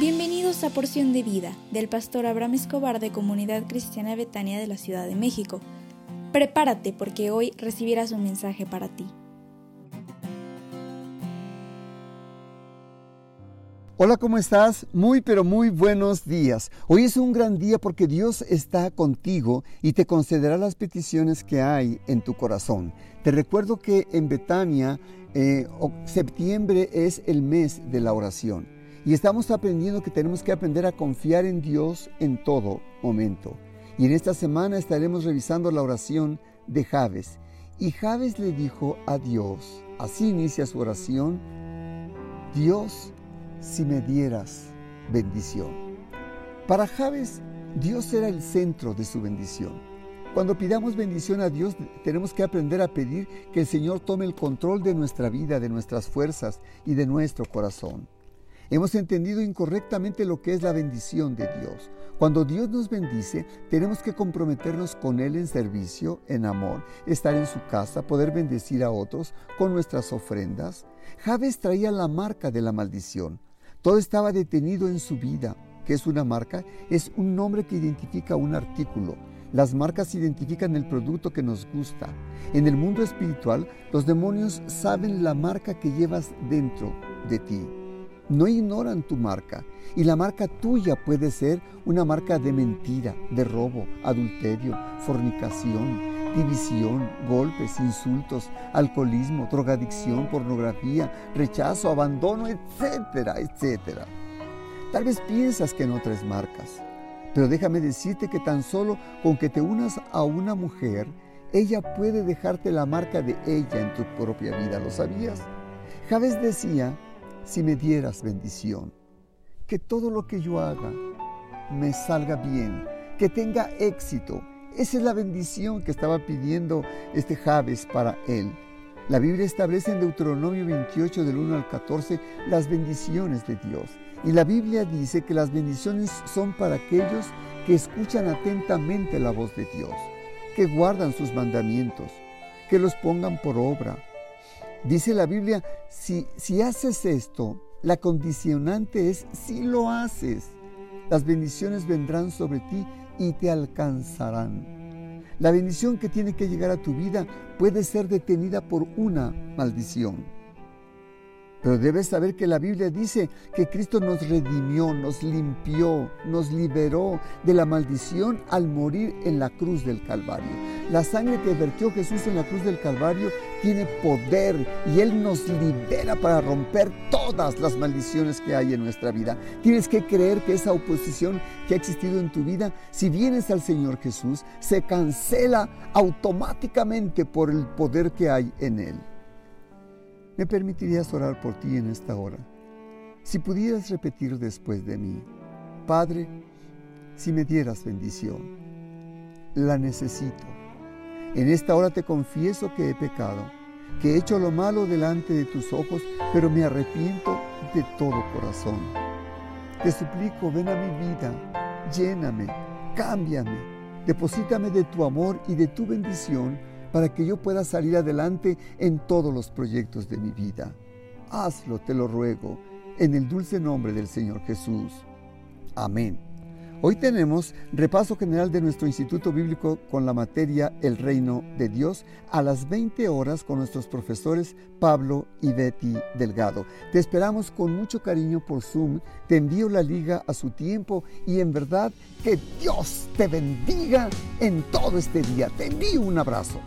Bienvenidos a Porción de Vida del pastor Abraham Escobar de Comunidad Cristiana Betania de la Ciudad de México. Prepárate porque hoy recibirás un mensaje para ti. Hola, ¿cómo estás? Muy, pero muy buenos días. Hoy es un gran día porque Dios está contigo y te concederá las peticiones que hay en tu corazón. Te recuerdo que en Betania, eh, septiembre es el mes de la oración. Y estamos aprendiendo que tenemos que aprender a confiar en Dios en todo momento. Y en esta semana estaremos revisando la oración de Javes. Y Javes le dijo a Dios, así inicia su oración, Dios, si me dieras bendición. Para Javes, Dios era el centro de su bendición. Cuando pidamos bendición a Dios, tenemos que aprender a pedir que el Señor tome el control de nuestra vida, de nuestras fuerzas y de nuestro corazón. Hemos entendido incorrectamente lo que es la bendición de Dios. Cuando Dios nos bendice, tenemos que comprometernos con Él en servicio, en amor, estar en su casa, poder bendecir a otros con nuestras ofrendas. Javes traía la marca de la maldición. Todo estaba detenido en su vida. ¿Qué es una marca? Es un nombre que identifica un artículo. Las marcas identifican el producto que nos gusta. En el mundo espiritual, los demonios saben la marca que llevas dentro de ti no ignoran tu marca. Y la marca tuya puede ser una marca de mentira, de robo, adulterio, fornicación, división, golpes, insultos, alcoholismo, drogadicción, pornografía, rechazo, abandono, etcétera, etcétera. Tal vez piensas que no traes marcas, pero déjame decirte que tan solo con que te unas a una mujer, ella puede dejarte la marca de ella en tu propia vida. ¿Lo sabías? Javes decía si me dieras bendición, que todo lo que yo haga me salga bien, que tenga éxito. Esa es la bendición que estaba pidiendo este Javes para él. La Biblia establece en Deuteronomio 28 del 1 al 14 las bendiciones de Dios. Y la Biblia dice que las bendiciones son para aquellos que escuchan atentamente la voz de Dios, que guardan sus mandamientos, que los pongan por obra, Dice la Biblia, si, si haces esto, la condicionante es si lo haces. Las bendiciones vendrán sobre ti y te alcanzarán. La bendición que tiene que llegar a tu vida puede ser detenida por una maldición. Pero debes saber que la Biblia dice que Cristo nos redimió, nos limpió, nos liberó de la maldición al morir en la cruz del Calvario. La sangre que vertió Jesús en la cruz del Calvario tiene poder y Él nos libera para romper todas las maldiciones que hay en nuestra vida. Tienes que creer que esa oposición que ha existido en tu vida, si vienes al Señor Jesús, se cancela automáticamente por el poder que hay en Él. ¿Me permitirías orar por ti en esta hora? Si pudieras repetir después de mí, Padre, si me dieras bendición, la necesito. En esta hora te confieso que he pecado, que he hecho lo malo delante de tus ojos, pero me arrepiento de todo corazón. Te suplico, ven a mi vida, lléname, cámbiame, deposítame de tu amor y de tu bendición para que yo pueda salir adelante en todos los proyectos de mi vida. Hazlo, te lo ruego, en el dulce nombre del Señor Jesús. Amén. Hoy tenemos repaso general de nuestro Instituto Bíblico con la materia El Reino de Dios a las 20 horas con nuestros profesores Pablo y Betty Delgado. Te esperamos con mucho cariño por Zoom, te envío la liga a su tiempo y en verdad que Dios te bendiga en todo este día. Te envío un abrazo.